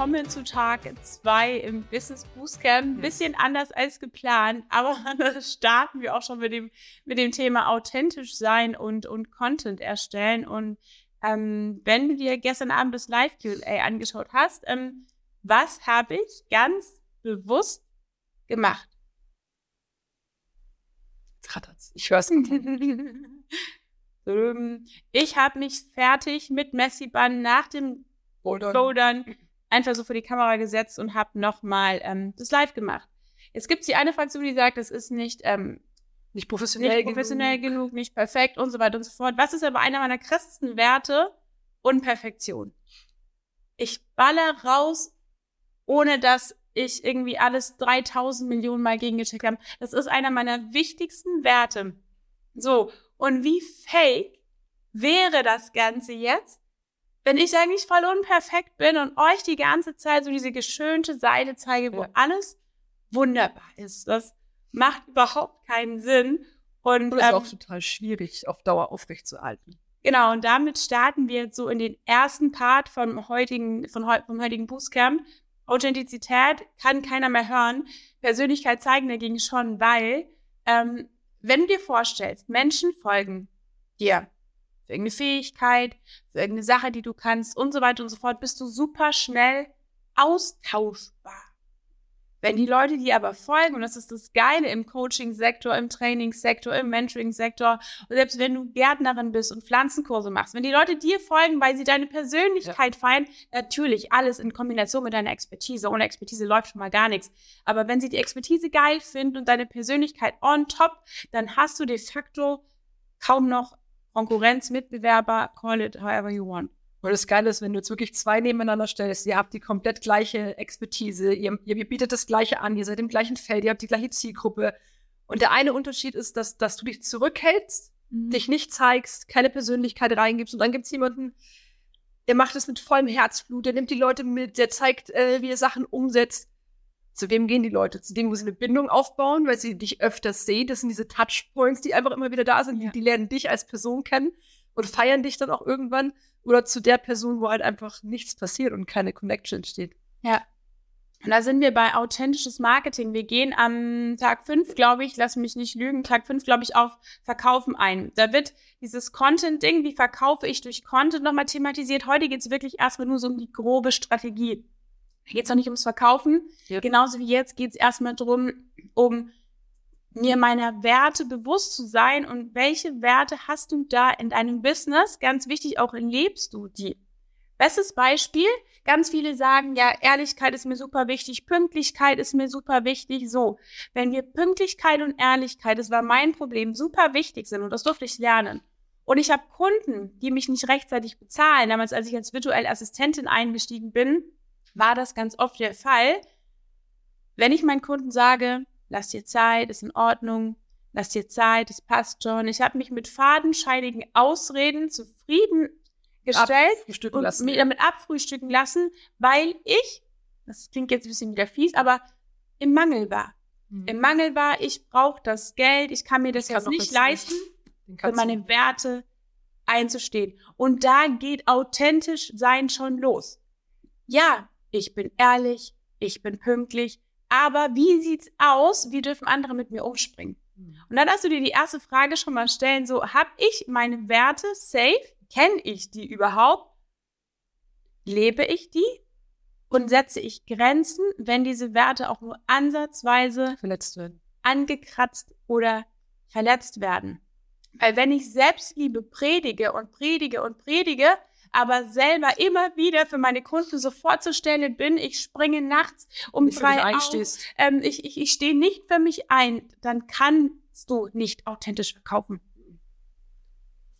willkommen zu Tag 2 im Business Bootcamp. Bisschen anders als geplant, aber starten wir auch schon mit dem, mit dem Thema authentisch sein und, und Content erstellen. Und ähm, wenn du dir gestern Abend das Live-QA angeschaut hast, ähm, was habe ich ganz bewusst gemacht? Jetzt rattert's. Ich höre es. ich habe mich fertig mit Messiband nach dem Bouldern. Einfach so vor die Kamera gesetzt und habe nochmal ähm, das live gemacht. Jetzt gibt es die eine Fraktion, die sagt, das ist nicht, ähm, nicht professionell, nicht professionell genug. genug. nicht perfekt und so weiter und so fort. Was ist aber einer meiner krassesten Werte? Unperfektion. Ich baller raus, ohne dass ich irgendwie alles 3000 Millionen Mal gegengecheckt habe. Das ist einer meiner wichtigsten Werte. So, und wie fake wäre das Ganze jetzt, wenn ich eigentlich voll unperfekt bin und euch die ganze Zeit so diese geschönte Seite zeige, wo ja. alles wunderbar ist. Das macht überhaupt keinen Sinn. Und, und das ähm, ist auch total schwierig, auf Dauer aufrechtzuerhalten. Genau, und damit starten wir jetzt so in den ersten Part vom heutigen, von, vom heutigen Bootcamp. Authentizität kann keiner mehr hören. Persönlichkeit zeigen dagegen schon, weil, ähm, wenn du dir vorstellst, Menschen folgen dir für irgendeine Fähigkeit, für irgendeine Sache, die du kannst und so weiter und so fort, bist du super schnell austauschbar. Wenn die Leute dir aber folgen, und das ist das Geile im Coaching-Sektor, im Trainingssektor, im Mentoring-Sektor, selbst wenn du Gärtnerin bist und Pflanzenkurse machst, wenn die Leute dir folgen, weil sie deine Persönlichkeit ja. feiern, natürlich alles in Kombination mit deiner Expertise. Ohne Expertise läuft schon mal gar nichts. Aber wenn sie die Expertise geil finden und deine Persönlichkeit on top, dann hast du de facto kaum noch Konkurrenz, Mitbewerber, call it however you want. Und das Geile ist, wenn du jetzt wirklich zwei nebeneinander stellst, ihr habt die komplett gleiche Expertise, ihr, ihr bietet das Gleiche an, ihr seid im gleichen Feld, ihr habt die gleiche Zielgruppe. Und der eine Unterschied ist, dass, dass du dich zurückhältst, mhm. dich nicht zeigst, keine Persönlichkeit reingibst. Und dann gibt's jemanden, der macht es mit vollem Herzblut, der nimmt die Leute mit, der zeigt, äh, wie er Sachen umsetzt. Zu wem gehen die Leute? Zu dem, wo sie eine Bindung aufbauen, weil sie dich öfters sehen. Das sind diese Touchpoints, die einfach immer wieder da sind. Ja. Die, die lernen dich als Person kennen und feiern dich dann auch irgendwann. Oder zu der Person, wo halt einfach nichts passiert und keine Connection entsteht. Ja. Und da sind wir bei authentisches Marketing. Wir gehen am Tag fünf, glaube ich, lass mich nicht lügen, Tag fünf, glaube ich, auf Verkaufen ein. Da wird dieses Content-Ding, wie verkaufe ich durch Content, nochmal thematisiert. Heute geht es wirklich erstmal nur so um die grobe Strategie. Geht es noch nicht ums Verkaufen. Ja. Genauso wie jetzt geht es erstmal darum, um mir meiner Werte bewusst zu sein und welche Werte hast du da in deinem Business? Ganz wichtig, auch lebst du die. Bestes Beispiel, ganz viele sagen, ja, Ehrlichkeit ist mir super wichtig, Pünktlichkeit ist mir super wichtig. So, wenn wir Pünktlichkeit und Ehrlichkeit, das war mein Problem, super wichtig sind und das durfte ich lernen. Und ich habe Kunden, die mich nicht rechtzeitig bezahlen. Damals, als ich als virtuelle Assistentin eingestiegen bin, war das ganz oft der Fall. Wenn ich meinen Kunden sage, lass dir Zeit, ist in Ordnung, lass dir Zeit, es passt schon. Ich habe mich mit fadenscheinigen Ausreden zufriedengestellt und lassen, mich damit abfrühstücken lassen, weil ich, das klingt jetzt ein bisschen wieder fies, aber im Mangel war. Mhm. Im Mangel war, ich brauche das Geld, ich kann mir das jetzt nicht leisten, für meine Werte einzustehen. Und da geht authentisch sein schon los. Ja, ich bin ehrlich, ich bin pünktlich, aber wie sieht's aus? Wie dürfen andere mit mir umspringen? Hm. Und dann darfst du dir die erste Frage schon mal stellen, so, habe ich meine Werte safe? Kenne ich die überhaupt? Lebe ich die? Und setze ich Grenzen, wenn diese Werte auch nur ansatzweise verletzt werden, angekratzt oder verletzt werden? Weil wenn ich Selbstliebe predige und predige und predige, aber selber immer wieder für meine Kunden so vorzustellen bin, ich springe nachts um nicht drei auf, ähm, ich, ich, ich stehe nicht für mich ein, dann kannst du nicht authentisch verkaufen.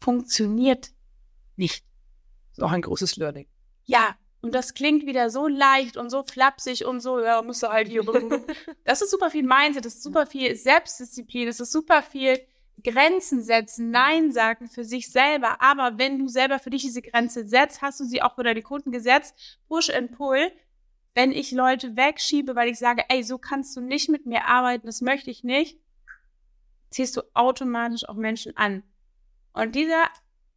Funktioniert nicht. Das ist auch ein großes Learning. Ja, und das klingt wieder so leicht und so flapsig und so, ja, musst du halt hier. das ist super viel Mindset, das ist super viel Selbstdisziplin, das ist super viel Grenzen setzen, Nein sagen für sich selber. Aber wenn du selber für dich diese Grenze setzt, hast du sie auch für deine Kunden gesetzt. Push and pull. Wenn ich Leute wegschiebe, weil ich sage, ey, so kannst du nicht mit mir arbeiten, das möchte ich nicht, ziehst du automatisch auch Menschen an. Und dieser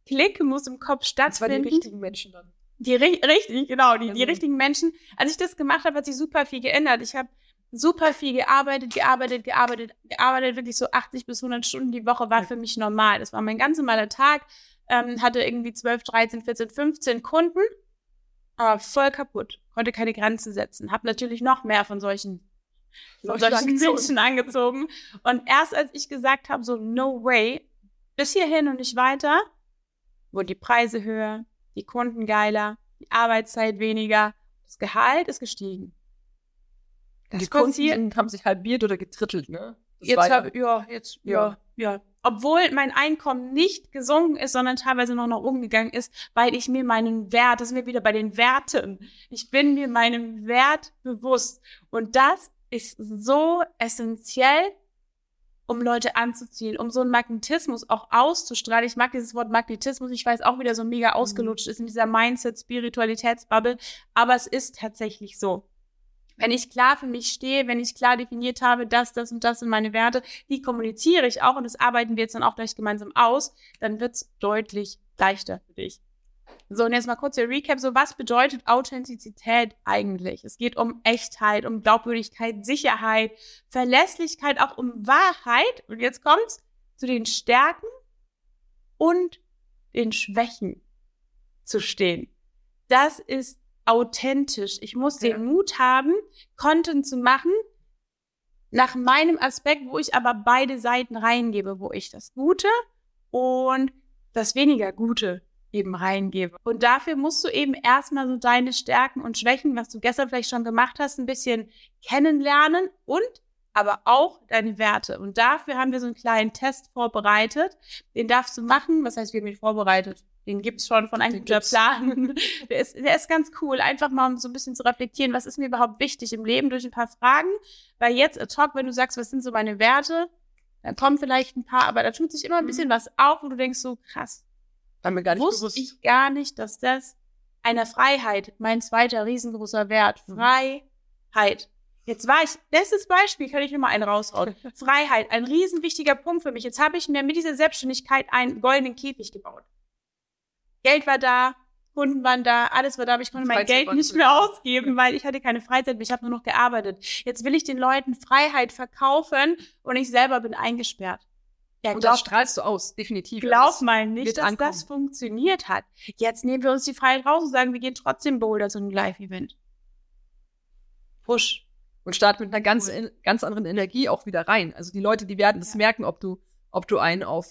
Klick muss im Kopf stattfinden. Das waren die richtigen Menschen dann. Die richtig, genau, die, Also- die richtigen Menschen. Als ich das gemacht habe, hat sich super viel geändert. Ich habe super viel gearbeitet, gearbeitet, gearbeitet, gearbeitet, wirklich so 80 bis 100 Stunden die Woche war für mich normal. Das war mein ganz normaler Tag. Ähm, hatte irgendwie 12, 13, 14, 15 Kunden, aber voll kaputt. Konnte keine Grenzen setzen. Hab natürlich noch mehr von solchen, von Solche solchen. Menschen angezogen. Und erst als ich gesagt habe, so no way, bis hierhin und nicht weiter, wurden die Preise höher, die Kunden geiler, die Arbeitszeit weniger, das Gehalt ist gestiegen. Das die passiert. Kunden haben sich halbiert oder getrittelt, ne? Das Jetzt war ja- jetzt ja, Ja. ja. Obwohl mein Einkommen nicht gesunken ist, sondern teilweise noch nach oben gegangen ist, weil ich mir meinen Wert, das sind wir wieder bei den Werten. Ich bin mir meinem Wert bewusst und das ist so essentiell, um Leute anzuziehen, um so einen Magnetismus auch auszustrahlen. Ich mag dieses Wort Magnetismus, ich weiß auch wieder so mega ausgelutscht ist in dieser Mindset-Spiritualitätsbubble, aber es ist tatsächlich so. Wenn ich klar für mich stehe, wenn ich klar definiert habe, das, das und das sind meine Werte, die kommuniziere ich auch und das arbeiten wir jetzt dann auch gleich gemeinsam aus, dann wird's deutlich leichter für dich. So, und jetzt mal kurz der Recap. So, was bedeutet Authentizität eigentlich? Es geht um Echtheit, um Glaubwürdigkeit, Sicherheit, Verlässlichkeit, auch um Wahrheit. Und jetzt kommt's zu den Stärken und den Schwächen zu stehen. Das ist authentisch. Ich muss Ja. den Mut haben, Content zu machen, nach meinem Aspekt, wo ich aber beide Seiten reingebe, wo ich das Gute und das weniger Gute eben reingebe. Und dafür musst du eben erstmal so deine Stärken und Schwächen, was du gestern vielleicht schon gemacht hast, ein bisschen kennenlernen und aber auch deine Werte. Und dafür haben wir so einen kleinen Test vorbereitet. Den darfst du machen. Was heißt, wir haben ihn vorbereitet? Den gibt's schon von einem. Plan. Der ist, der ist ganz cool. Einfach mal, um so ein bisschen zu reflektieren, was ist mir überhaupt wichtig im Leben durch ein paar Fragen. Weil jetzt ad hoc, wenn du sagst, was sind so meine Werte, dann kommen vielleicht ein paar, aber da tut sich immer ein Mhm. bisschen was auf, wo du denkst so, krass, War mir gar nicht wusste bewusst. ich gar nicht, dass das eine Freiheit, mein zweiter riesengroßer Wert, Mhm. Freiheit. Jetzt war ich, letztes Beispiel, kann ich nur mal einen raushauen. Freiheit, ein riesen wichtiger Punkt für mich. Jetzt habe ich mir mit dieser Selbstständigkeit einen goldenen Käfig gebaut. Geld war da, Kunden waren da, alles war da, aber ich konnte mein Geld nicht mehr ausgeben, weil ich hatte keine Freizeit mehr, ich habe nur noch gearbeitet. Jetzt will ich den Leuten Freiheit verkaufen und ich selber bin eingesperrt. Ja, Und glaub- das strahlst du aus, definitiv. Glaub Das- mal nicht, dass ankommen. das funktioniert hat. Jetzt nehmen wir uns die Freiheit raus und sagen, wir gehen trotzdem Boulder zu einem Live-Event. Push. und start mit einer ganz, ganz anderen Energie auch wieder rein. Also die Leute, die werden es Ja. merken, ob du, ob du einen auf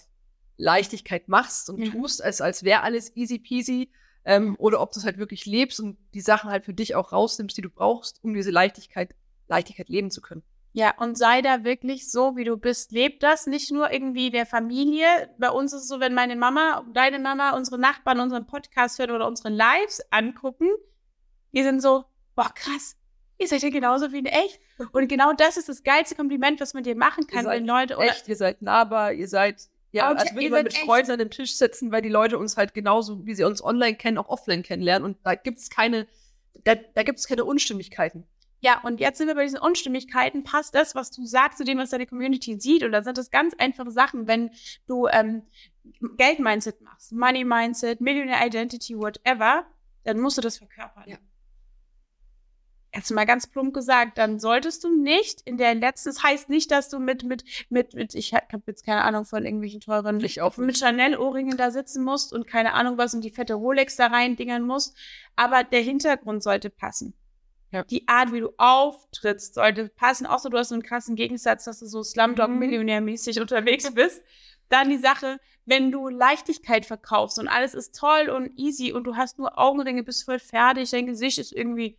Leichtigkeit machst und Mhm. tust, als, als wäre alles easy peasy, ähm, oder ob du es halt wirklich lebst und die Sachen halt für dich auch rausnimmst, die du brauchst, um diese Leichtigkeit, Leichtigkeit leben zu können. Ja, und sei da wirklich so, wie du bist. Leb das nicht nur irgendwie der Familie. Bei uns ist es so, wenn meine Mama, deine Mama, unsere Nachbarn unseren Podcast hören oder unsere Lives angucken, die sind so, boah, krass, ihr seid ja genauso wie in echt. Und genau das ist das geilste Kompliment, was man dir machen kann, Ihr seid wenn Leute oder Echt, ihr seid nahbar, ihr seid, ja, Und als würde man mit. Freunden an dem Tisch sitzen, weil die Leute uns halt genauso, wie sie uns online kennen, auch offline kennenlernen. Und da gibt's keine, da, da gibt's keine Unstimmigkeiten. Ja, und jetzt sind wir bei diesen Unstimmigkeiten. Passt das, was du sagst, zu dem, was deine Community sieht? Oder sind das ganz einfache Sachen, wenn du ähm, Geld-Mindset machst, Money-Mindset, Millionaire Identity, whatever, dann musst du das verkörpern. Ja. Jetzt mal ganz plump gesagt, dann solltest du nicht in der letzten, das heißt nicht, dass du mit, mit, mit, mit ich habe jetzt keine Ahnung von irgendwelchen teuren, Ich auch mit Chanel-Ohrringen da sitzen musst und keine Ahnung was und die fette Rolex da rein dingern musst, aber der Hintergrund sollte passen. Ja. Die Art, wie du auftrittst, sollte passen. Außer du hast so einen krassen Gegensatz, dass du so Slumdog-Millionär-mäßig unterwegs bist. Dann die Sache, wenn du Leichtigkeit verkaufst und alles ist toll und easy und du hast nur Augenringe, bist voll fertig, dein Gesicht ist irgendwie,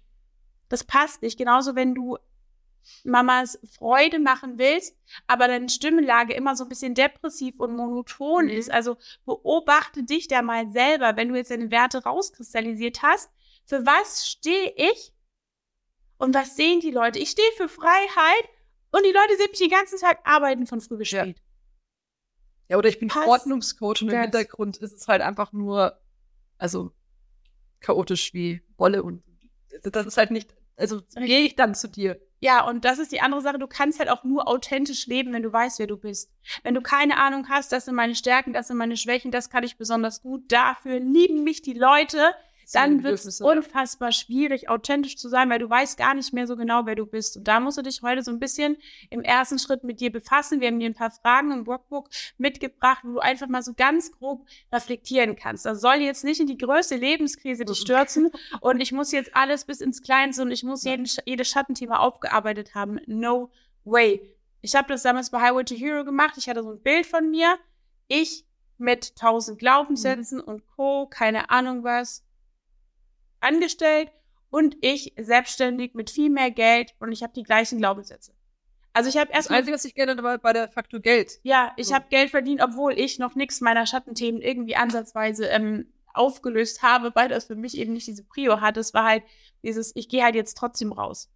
das passt nicht. Genauso, wenn du Mamas Freude machen willst, aber deine Stimmlage immer so ein bisschen depressiv und monoton Mhm. ist. Also beobachte dich da mal selber, wenn du jetzt deine Werte rauskristallisiert hast. Für was stehe ich und was sehen die Leute? Ich stehe für Freiheit und die Leute sehen mich den ganzen Tag arbeiten von früh bis Ja. spät. Ja, oder ich bin Passt Ordnungscoach und im? Hintergrund ist es halt einfach nur, also chaotisch wie Wolle und das ist halt nicht, also gehe ich dann zu dir. Ja, und das ist die andere Sache. Du kannst halt auch nur authentisch leben, wenn du weißt, wer du bist. Wenn du keine Ahnung hast, das sind meine Stärken, das sind meine Schwächen, das kann ich besonders gut. Dafür lieben mich die Leute. Dann wird es unfassbar schwierig, authentisch zu sein, weil du weißt gar nicht mehr so genau, wer du bist. Und da musst du dich heute so ein bisschen im ersten Schritt mit dir befassen. Wir haben dir ein paar Fragen im Workbook mitgebracht, wo du einfach mal so ganz grob reflektieren kannst. Das soll jetzt nicht in die größte Lebenskrise dich stürzen und ich muss jetzt alles bis ins Kleinste und ich muss jeden, jedes Schattenthema aufgearbeitet haben. No way. Ich habe das damals bei Highway to Hero gemacht. Ich hatte so ein Bild von mir. Ich mit tausend Glaubenssätzen mhm. und Co., keine Ahnung was, angestellt und ich selbstständig mit viel mehr Geld und ich habe die gleichen Glaubenssätze. Also ich habe erst Das Einzige, was ich geändert war bei der Faktor Geld. Ja, ich so. habe Geld verdient, obwohl ich noch nichts meiner Schattenthemen irgendwie ansatzweise ähm, aufgelöst habe, weil das für mich eben nicht diese Prio hat. Es war halt dieses, ich gehe halt jetzt trotzdem raus.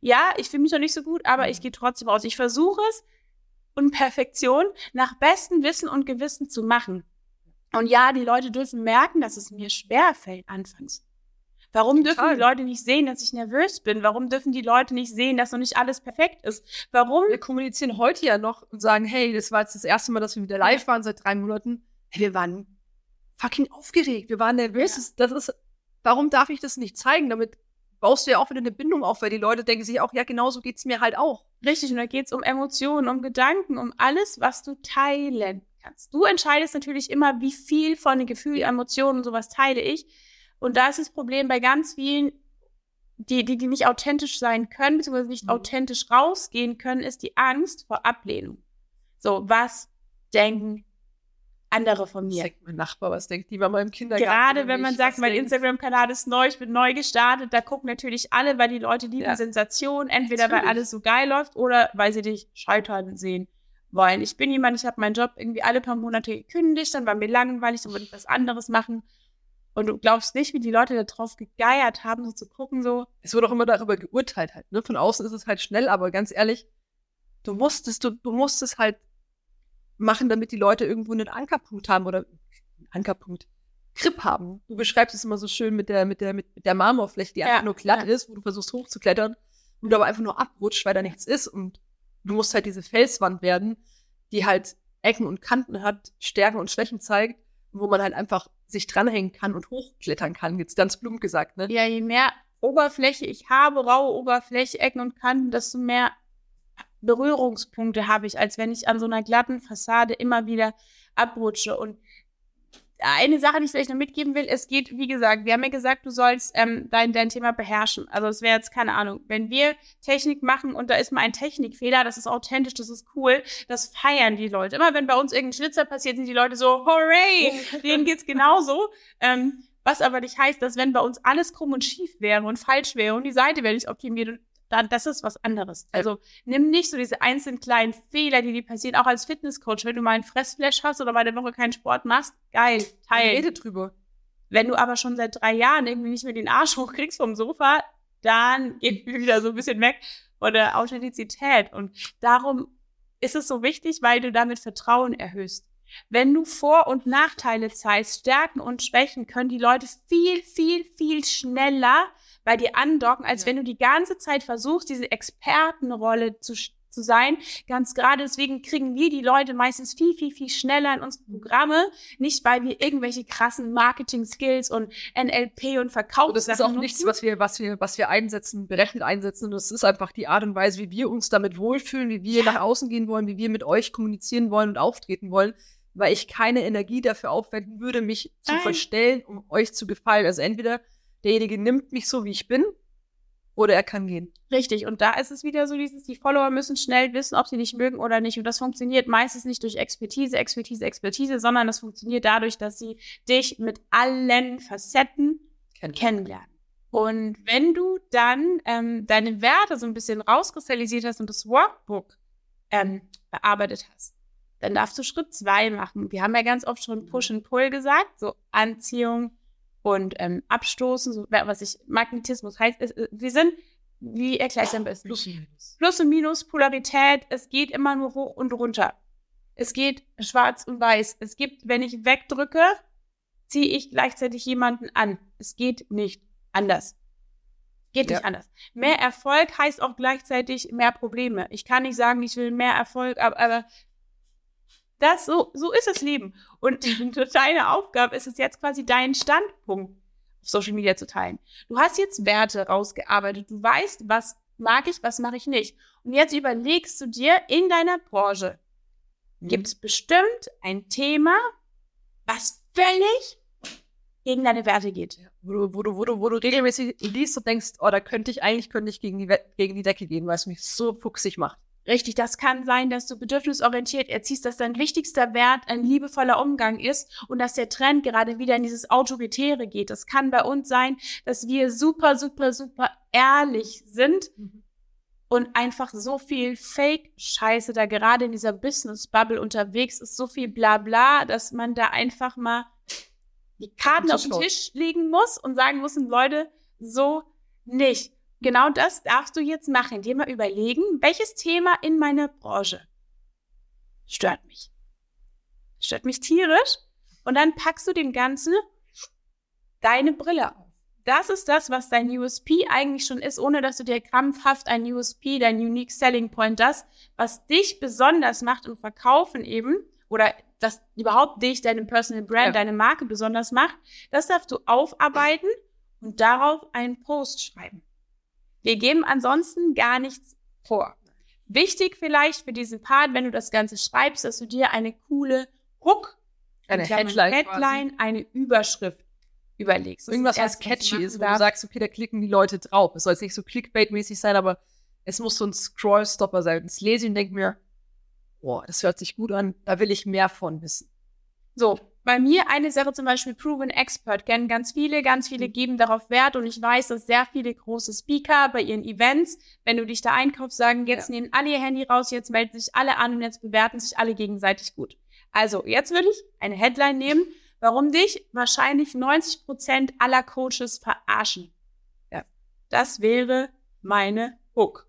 Ja, ich fühle mich noch nicht so gut, aber mhm. ich gehe trotzdem raus. Ich versuche es und Perfektion nach bestem Wissen und Gewissen zu machen. Und ja, die Leute dürfen merken, dass es mir schwer fällt anfangs. Warum Total. dürfen die Leute nicht sehen, dass ich nervös bin? Warum dürfen die Leute nicht sehen, dass noch nicht alles perfekt ist? Warum? Wir kommunizieren heute ja noch und sagen, hey, das war jetzt das erste Mal, dass wir wieder live waren seit drei Monaten. Hey, wir waren fucking aufgeregt. Wir waren nervös. Ja. Das ist, warum darf ich das nicht zeigen? Damit baust du ja auch wieder eine Bindung auf, weil die Leute denken sich auch, ja, genau so geht's mir halt auch. Richtig, und da geht's um Emotionen, um Gedanken, um alles, was du teilen kannst. Du entscheidest natürlich immer, wie viel von den Gefühlen, Emotionen und sowas teile ich. Und da ist das Problem bei ganz vielen, die, die, die nicht authentisch sein können, beziehungsweise nicht mhm. authentisch rausgehen können, ist die Angst vor Ablehnung. So, was denken andere von mir. Sagt mein Nachbar, was denkt die Mama im Kindergarten? Gerade wenn man sagt, mein Instagram-Kanal ist neu, ich bin neu gestartet, da gucken natürlich alle, weil die Leute lieben ja. Sensation, entweder natürlich. weil alles so geil läuft oder weil sie dich scheitern sehen wollen. Ich bin jemand, ich habe meinen Job irgendwie alle paar Monate gekündigt, dann war mir langweilig, dann wollte ich was anderes machen. Und du glaubst nicht, wie die Leute da drauf gegeiert haben, so zu gucken, so. Es wird auch immer darüber geurteilt halt, ne? Von außen ist es halt schnell, aber ganz ehrlich, du musstest, du, du musstest halt machen, damit die Leute irgendwo einen Ankerpunkt haben oder Ankerpunkt. Grip haben. Du beschreibst es immer so schön mit der, mit der, mit der Marmorfläche, die ja, einfach nur glatt ja. ist, wo du versuchst hochzuklettern und du aber einfach nur abrutscht, weil da nichts ist und du musst halt diese Felswand werden, die halt Ecken und Kanten hat, Stärken und Schwächen zeigt, wo man halt einfach sich dranhängen kann und hochklettern kann, jetzt ganz plump gesagt, ne? Ja, je mehr Oberfläche ich habe, raue Oberfläche, Ecken und Kanten, desto mehr Berührungspunkte habe ich, als wenn ich an so einer glatten Fassade immer wieder abrutsche. Und eine Sache, die ich vielleicht noch mitgeben will, es geht, wie gesagt, wir haben ja gesagt, du sollst ähm, dein, dein Thema beherrschen. Also es wäre jetzt keine Ahnung, wenn wir Technik machen und da ist mal ein Technikfehler, das ist authentisch, das ist cool, das feiern die Leute. Immer wenn bei uns irgendein Schlitzer passiert, sind die Leute so, hooray, denen geht's genauso. Ähm, was aber nicht heißt, dass wenn bei uns alles krumm und schief wäre und falsch wäre und die Seite wäre nicht optimiert und dann, das ist was anderes. Also nimm nicht so diese einzelnen kleinen Fehler, die dir passieren, auch als Fitnesscoach. Wenn du mal einen Fressflash hast oder mal eine Woche keinen Sport machst, geil, teil. Rede drüber. Wenn du aber schon seit drei Jahren irgendwie nicht mehr den Arsch hochkriegst vom Sofa, dann geht wieder so ein bisschen weg von der Authentizität. Und darum ist es so wichtig, weil du damit Vertrauen erhöhst. Wenn du Vor- und Nachteile zeigst, Stärken und Schwächen, können die Leute viel, viel, viel schneller bei dir andocken, als ja. wenn du die ganze Zeit versuchst, diese Expertenrolle zu, zu sein. Ganz gerade deswegen kriegen wir die Leute meistens viel, viel, viel schneller in unsere Programme. Nicht, weil wir irgendwelche krassen Marketing-Skills und NLP und Verkauf. Das ist auch nutzen. nichts, was wir, was wir, was wir einsetzen, berechnet einsetzen. Das ist einfach die Art und Weise, wie wir uns damit wohlfühlen, wie wir ja. nach außen gehen wollen, wie wir mit euch kommunizieren wollen und auftreten wollen weil ich keine Energie dafür aufwenden würde, mich Nein. zu verstellen, um euch zu gefallen. Also entweder derjenige nimmt mich so, wie ich bin, oder er kann gehen. Richtig. Und da ist es wieder so dieses, die Follower müssen schnell wissen, ob sie dich mögen oder nicht. Und das funktioniert meistens nicht durch Expertise, Expertise, Expertise, sondern das funktioniert dadurch, dass sie dich mit allen Facetten Kennen. kennenlernen. Und wenn du dann ähm, deine Werte so ein bisschen rauskristallisiert hast und das Workbook ähm, bearbeitet hast, dann darfst du Schritt zwei machen. Wir haben ja ganz oft schon Push und Pull gesagt, so Anziehung, und ähm, abstoßen, so, was ich Magnetismus heißt, ist, äh, wir sind, wie erkläre ich es am besten? Plus und Minus. Plus und Minus, Polarität, es geht immer nur hoch und runter. Es geht schwarz und weiß. Es gibt, wenn ich wegdrücke, ziehe ich gleichzeitig jemanden an. Es geht nicht anders. Geht nicht ja. anders. Mehr Erfolg heißt auch gleichzeitig mehr Probleme. Ich kann nicht sagen, ich will mehr Erfolg, aber, aber das, so, so ist das Leben. Und deine Aufgabe ist es jetzt quasi dein Standpunkt. Social Media zu teilen. Du hast jetzt Werte rausgearbeitet. Du weißt, was mag ich, was mache ich nicht. Und jetzt überlegst du dir in deiner Branche, mhm. gibt es bestimmt ein Thema, was völlig gegen deine Werte geht. Wo du, wo du, wo du, wo du regelmäßig liest und denkst, oh, da könnte ich eigentlich, könnte ich gegen die, gegen die Decke gehen, weil es mich so fuchsig macht. Richtig, das kann sein, dass du bedürfnisorientiert erziehst, dass dein wichtigster Wert ein liebevoller Umgang ist und dass der Trend gerade wieder in dieses Autoritäre geht. Das kann bei uns sein, dass wir super, super, super ehrlich sind mhm. und einfach so viel Fake-Scheiße da gerade in dieser Business-Bubble unterwegs ist, so viel Blabla, dass man da einfach mal die Karten auf den Tisch legen muss und sagen muss, Leute, so nicht. Genau das darfst du jetzt machen. Dir mal überlegen, welches Thema in meiner Branche stört mich. Stört mich tierisch. Und dann packst du dem Ganzen deine Brille auf. Das ist das, was dein USP eigentlich schon ist, ohne dass du dir krampfhaft ein USP, dein Unique Selling Point, das, was dich besonders macht im Verkaufen eben, oder das überhaupt dich, deine Personal Brand, ja. deine Marke besonders macht, das darfst du aufarbeiten und darauf einen Post schreiben. Wir geben ansonsten gar nichts vor. Wichtig vielleicht für diesen Part, wenn du das Ganze schreibst, dass du dir eine coole Hook, eine Headline, Headline eine Überschrift überlegst. Das Irgendwas, was catchy ist, wo darf. du sagst, okay, da klicken die Leute drauf. Es soll jetzt nicht so Clickbait-mäßig sein, aber es muss so ein Scrollstopper sein. Das lese ich und denke mir, boah, das hört sich gut an, da will ich mehr von wissen. So, bei mir eine Sache zum Beispiel Proven Expert kennen ganz viele, ganz viele mhm. geben darauf Wert und ich weiß, dass sehr viele große Speaker bei ihren Events, wenn du dich da einkaufst, sagen, jetzt ja. nehmen alle ihr Handy raus, jetzt melden sich alle an und jetzt bewerten sich alle gegenseitig gut. Also, jetzt würde ich eine Headline nehmen, warum dich wahrscheinlich 90 Prozent aller Coaches verarschen. Ja. Das wäre meine Hook.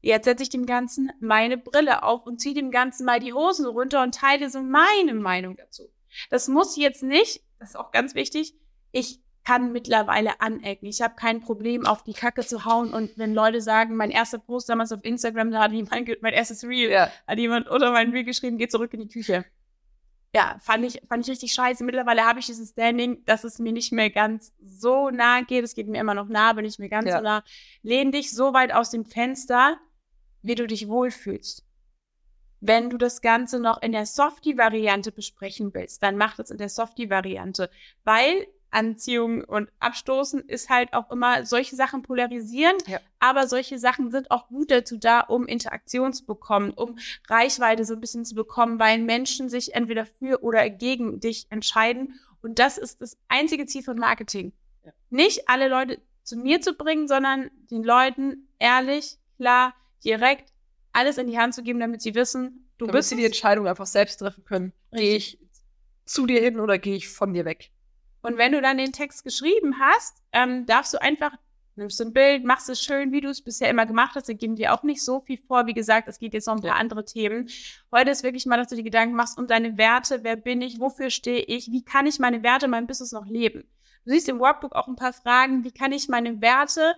Jetzt setze ich dem Ganzen meine Brille auf und ziehe dem Ganzen mal die Hosen runter und teile so meine Meinung dazu. Das muss jetzt nicht, das ist auch ganz wichtig, ich kann mittlerweile anecken. Ich habe kein Problem, auf die Kacke zu hauen. Und wenn Leute sagen, mein erster Post damals auf Instagram, da hat jemand, mein erstes Reel, ja. hat jemand unter mein Reel geschrieben, geh zurück in die Küche. Ja, fand ich, fand ich richtig scheiße. Mittlerweile habe ich dieses Standing, dass es mir nicht mehr ganz so nah geht. Es geht mir immer noch nah, aber nicht mehr ganz ja. so nah. Lehn dich so weit aus dem Fenster, wie du dich wohlfühlst. Wenn du das Ganze noch in der Softie-Variante besprechen willst, dann mach das in der Softie-Variante, weil Anziehung und Abstoßen ist halt auch immer solche Sachen polarisieren, ja. aber solche Sachen sind auch gut dazu da, um Interaktion zu bekommen, um Reichweite so ein bisschen zu bekommen, weil Menschen sich entweder für oder gegen dich entscheiden und das ist das einzige Ziel von Marketing. Ja. Nicht alle Leute zu mir zu bringen, sondern den Leuten ehrlich, klar, direkt alles in die Hand zu geben, damit sie wissen, du damit bist sie die Entscheidung einfach selbst treffen können. Gehe ich zu dir hin oder gehe ich von dir weg? Und wenn du dann den Text geschrieben hast, ähm, darfst du einfach, nimmst du ein Bild, machst es schön, wie du es bisher immer gemacht hast. Da geben wir auch nicht so viel vor. Wie gesagt, es geht jetzt noch ein paar ja. andere Themen. Heute ist wirklich mal, dass du dir Gedanken machst um deine Werte. Wer bin ich? Wofür stehe ich? Wie kann ich meine Werte in meinem Business noch leben? Du siehst im Workbook auch ein paar Fragen. Wie kann ich meine Werte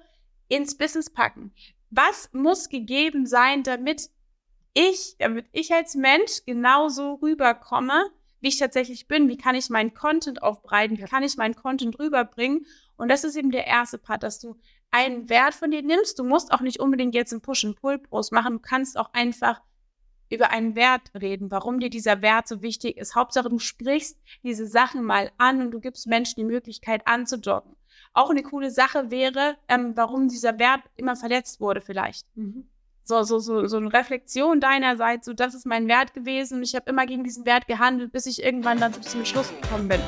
ins Business packen? Was muss gegeben sein, damit ich, damit ich als Mensch genauso rüberkomme, wie ich tatsächlich bin, wie kann ich meinen Content aufbreiten, wie kann ich meinen Content rüberbringen. Und das ist eben der erste Part, dass du einen Wert von dir nimmst. Du musst auch nicht unbedingt jetzt einen Push-and-Pull-Post machen. Du kannst auch einfach über einen Wert reden, warum dir dieser Wert so wichtig ist. Hauptsache, du sprichst diese Sachen mal an und du gibst Menschen die Möglichkeit anzudocken. Auch eine coole Sache wäre, ähm, warum dieser Wert immer verletzt wurde vielleicht. Mhm. So, so, so, so eine Reflexion deinerseits, so das ist mein Wert gewesen und ich habe immer gegen diesen Wert gehandelt, bis ich irgendwann dann zum Schluss gekommen bin.